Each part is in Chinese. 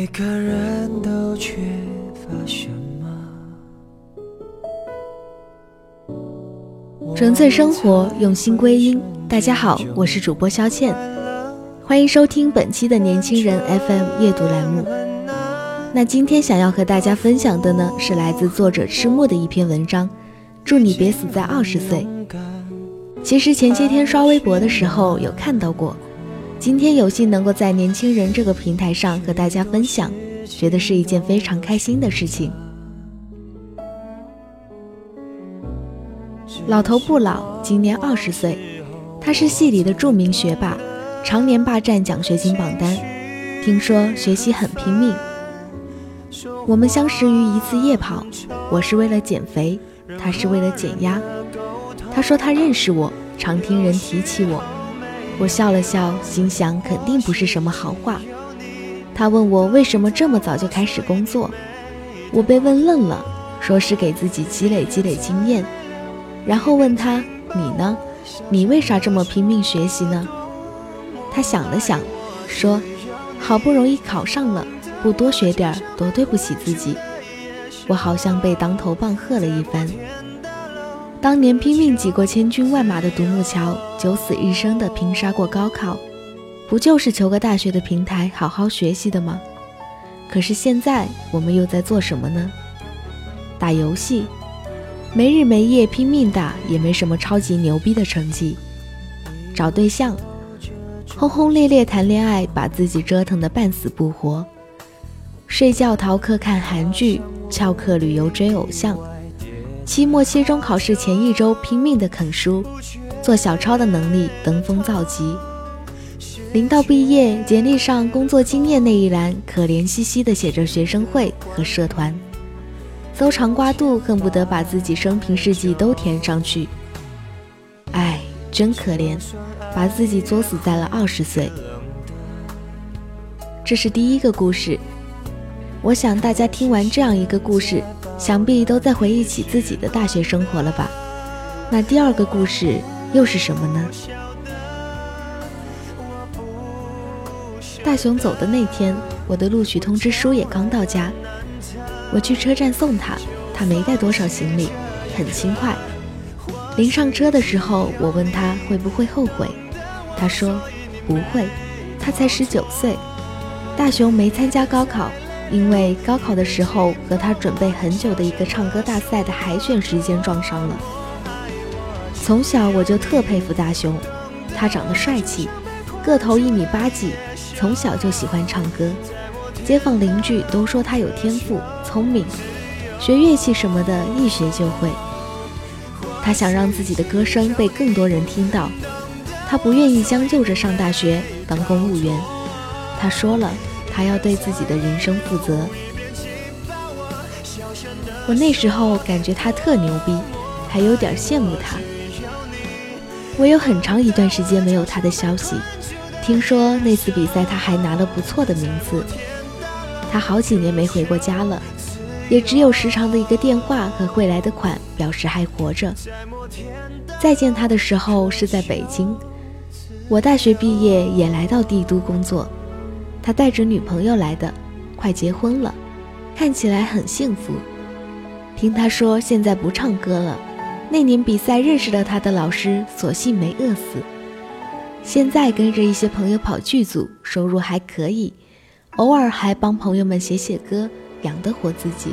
每个人都缺乏什么？纯粹生活，用心归因。大家好，我是主播肖倩，欢迎收听本期的年轻人 FM 阅读栏目。那今天想要和大家分享的呢，是来自作者赤木的一篇文章，《祝你别死在二十岁》。其实前些天刷微博的时候有看到过。今天有幸能够在年轻人这个平台上和大家分享，觉得是一件非常开心的事情。老头不老，今年二十岁，他是系里的著名学霸，常年霸占奖学金榜单。听说学习很拼命。我们相识于一次夜跑，我是为了减肥，他是为了减压。他说他认识我，常听人提起我。我笑了笑，心想肯定不是什么好话。他问我为什么这么早就开始工作，我被问愣了，说是给自己积累积累经验。然后问他：“你呢？你为啥这么拼命学习呢？”他想了想，说：“好不容易考上了，不多学点多对不起自己。”我好像被当头棒喝了一番。当年拼命挤过千军万马的独木桥，九死一生的拼杀过高考，不就是求个大学的平台，好好学习的吗？可是现在我们又在做什么呢？打游戏，没日没夜拼命打，也没什么超级牛逼的成绩。找对象，轰轰烈烈谈恋爱，把自己折腾得半死不活。睡觉逃课看韩剧，翘课旅游追偶像。期末、期中考试前一周拼命的啃书，做小抄的能力登峰造极。临到毕业，简历上工作经验那一栏可怜兮兮的写着学生会和社团，搜肠刮肚，恨不得把自己生平事迹都填上去。唉，真可怜，把自己作死在了二十岁。这是第一个故事，我想大家听完这样一个故事。想必都在回忆起自己的大学生活了吧？那第二个故事又是什么呢？大雄走的那天，我的录取通知书也刚到家。我去车站送他，他没带多少行李，很轻快。临上车的时候，我问他会不会后悔，他说不会，他才十九岁。大雄没参加高考。因为高考的时候和他准备很久的一个唱歌大赛的海选时间撞上了。从小我就特佩服大雄，他长得帅气，个头一米八几，从小就喜欢唱歌，街坊邻居都说他有天赋、聪明，学乐器什么的一学就会。他想让自己的歌声被更多人听到，他不愿意将就着上大学当公务员，他说了。他要对自己的人生负责。我那时候感觉他特牛逼，还有点羡慕他。我有很长一段时间没有他的消息，听说那次比赛他还拿了不错的名次。他好几年没回过家了，也只有时常的一个电话和汇来的款表示还活着。再见他的时候是在北京，我大学毕业也来到帝都工作。他带着女朋友来的，快结婚了，看起来很幸福。听他说现在不唱歌了，那年比赛认识了他的老师，索性没饿死。现在跟着一些朋友跑剧组，收入还可以，偶尔还帮朋友们写写歌，养得活自己。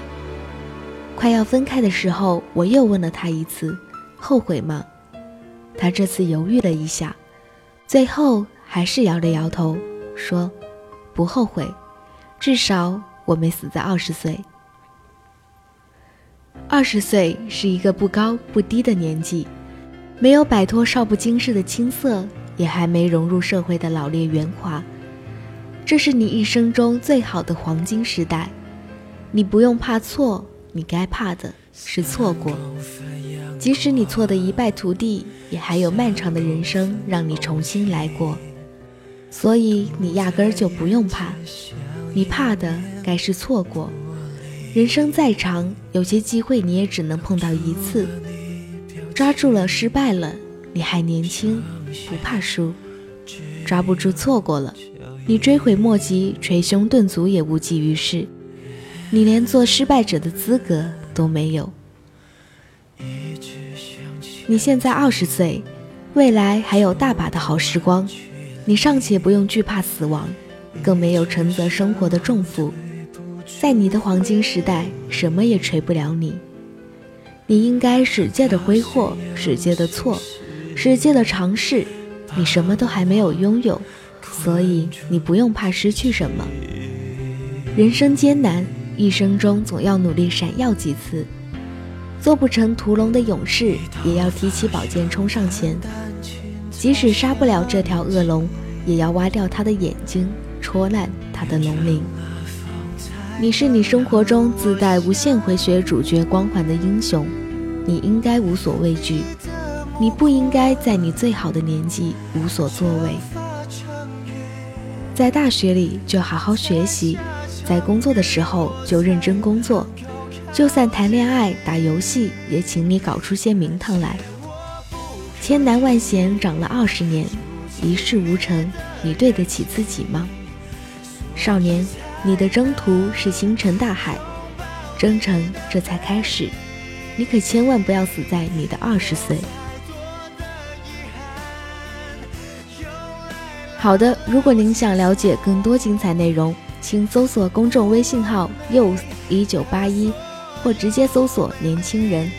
快要分开的时候，我又问了他一次，后悔吗？他这次犹豫了一下，最后还是摇了摇头，说：“不后悔，至少我没死在二十岁。二十岁是一个不高不低的年纪，没有摆脱少不经事的青涩，也还没融入社会的老练圆滑，这是你一生中最好的黄金时代，你不用怕错。”你该怕的是错过，即使你错得一败涂地，也还有漫长的人生让你重新来过。所以你压根儿就不用怕，你怕的该是错过。人生再长，有些机会你也只能碰到一次，抓住了失败了，你还年轻，不怕输；抓不住错过了，你追悔莫及，捶胸顿足也无济于事。你连做失败者的资格都没有。你现在二十岁，未来还有大把的好时光，你尚且不用惧怕死亡，更没有承责生活的重负。在你的黄金时代，什么也锤不了你。你应该使劲的挥霍，使劲的错，使劲的尝试。你什么都还没有拥有，所以你不用怕失去什么。人生艰难。一生中总要努力闪耀几次，做不成屠龙的勇士，也要提起宝剑冲上前。即使杀不了这条恶龙，也要挖掉他的眼睛，戳烂他的龙鳞。你是你生活中自带无限回血主角光环的英雄，你应该无所畏惧。你不应该在你最好的年纪无所作为。在大学里就好好学习。在工作的时候就认真工作，就算谈恋爱、打游戏，也请你搞出些名堂来。千难万险长了二十年，一事无成，你对得起自己吗？少年，你的征途是星辰大海，征程这才开始，你可千万不要死在你的二十岁。好的，如果您想了解更多精彩内容。请搜索公众微信号 yos 一九八一，或直接搜索“年轻人”。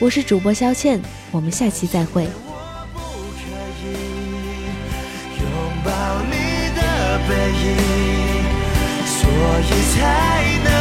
我是主播肖倩，我们下期再会。背影，所以才能。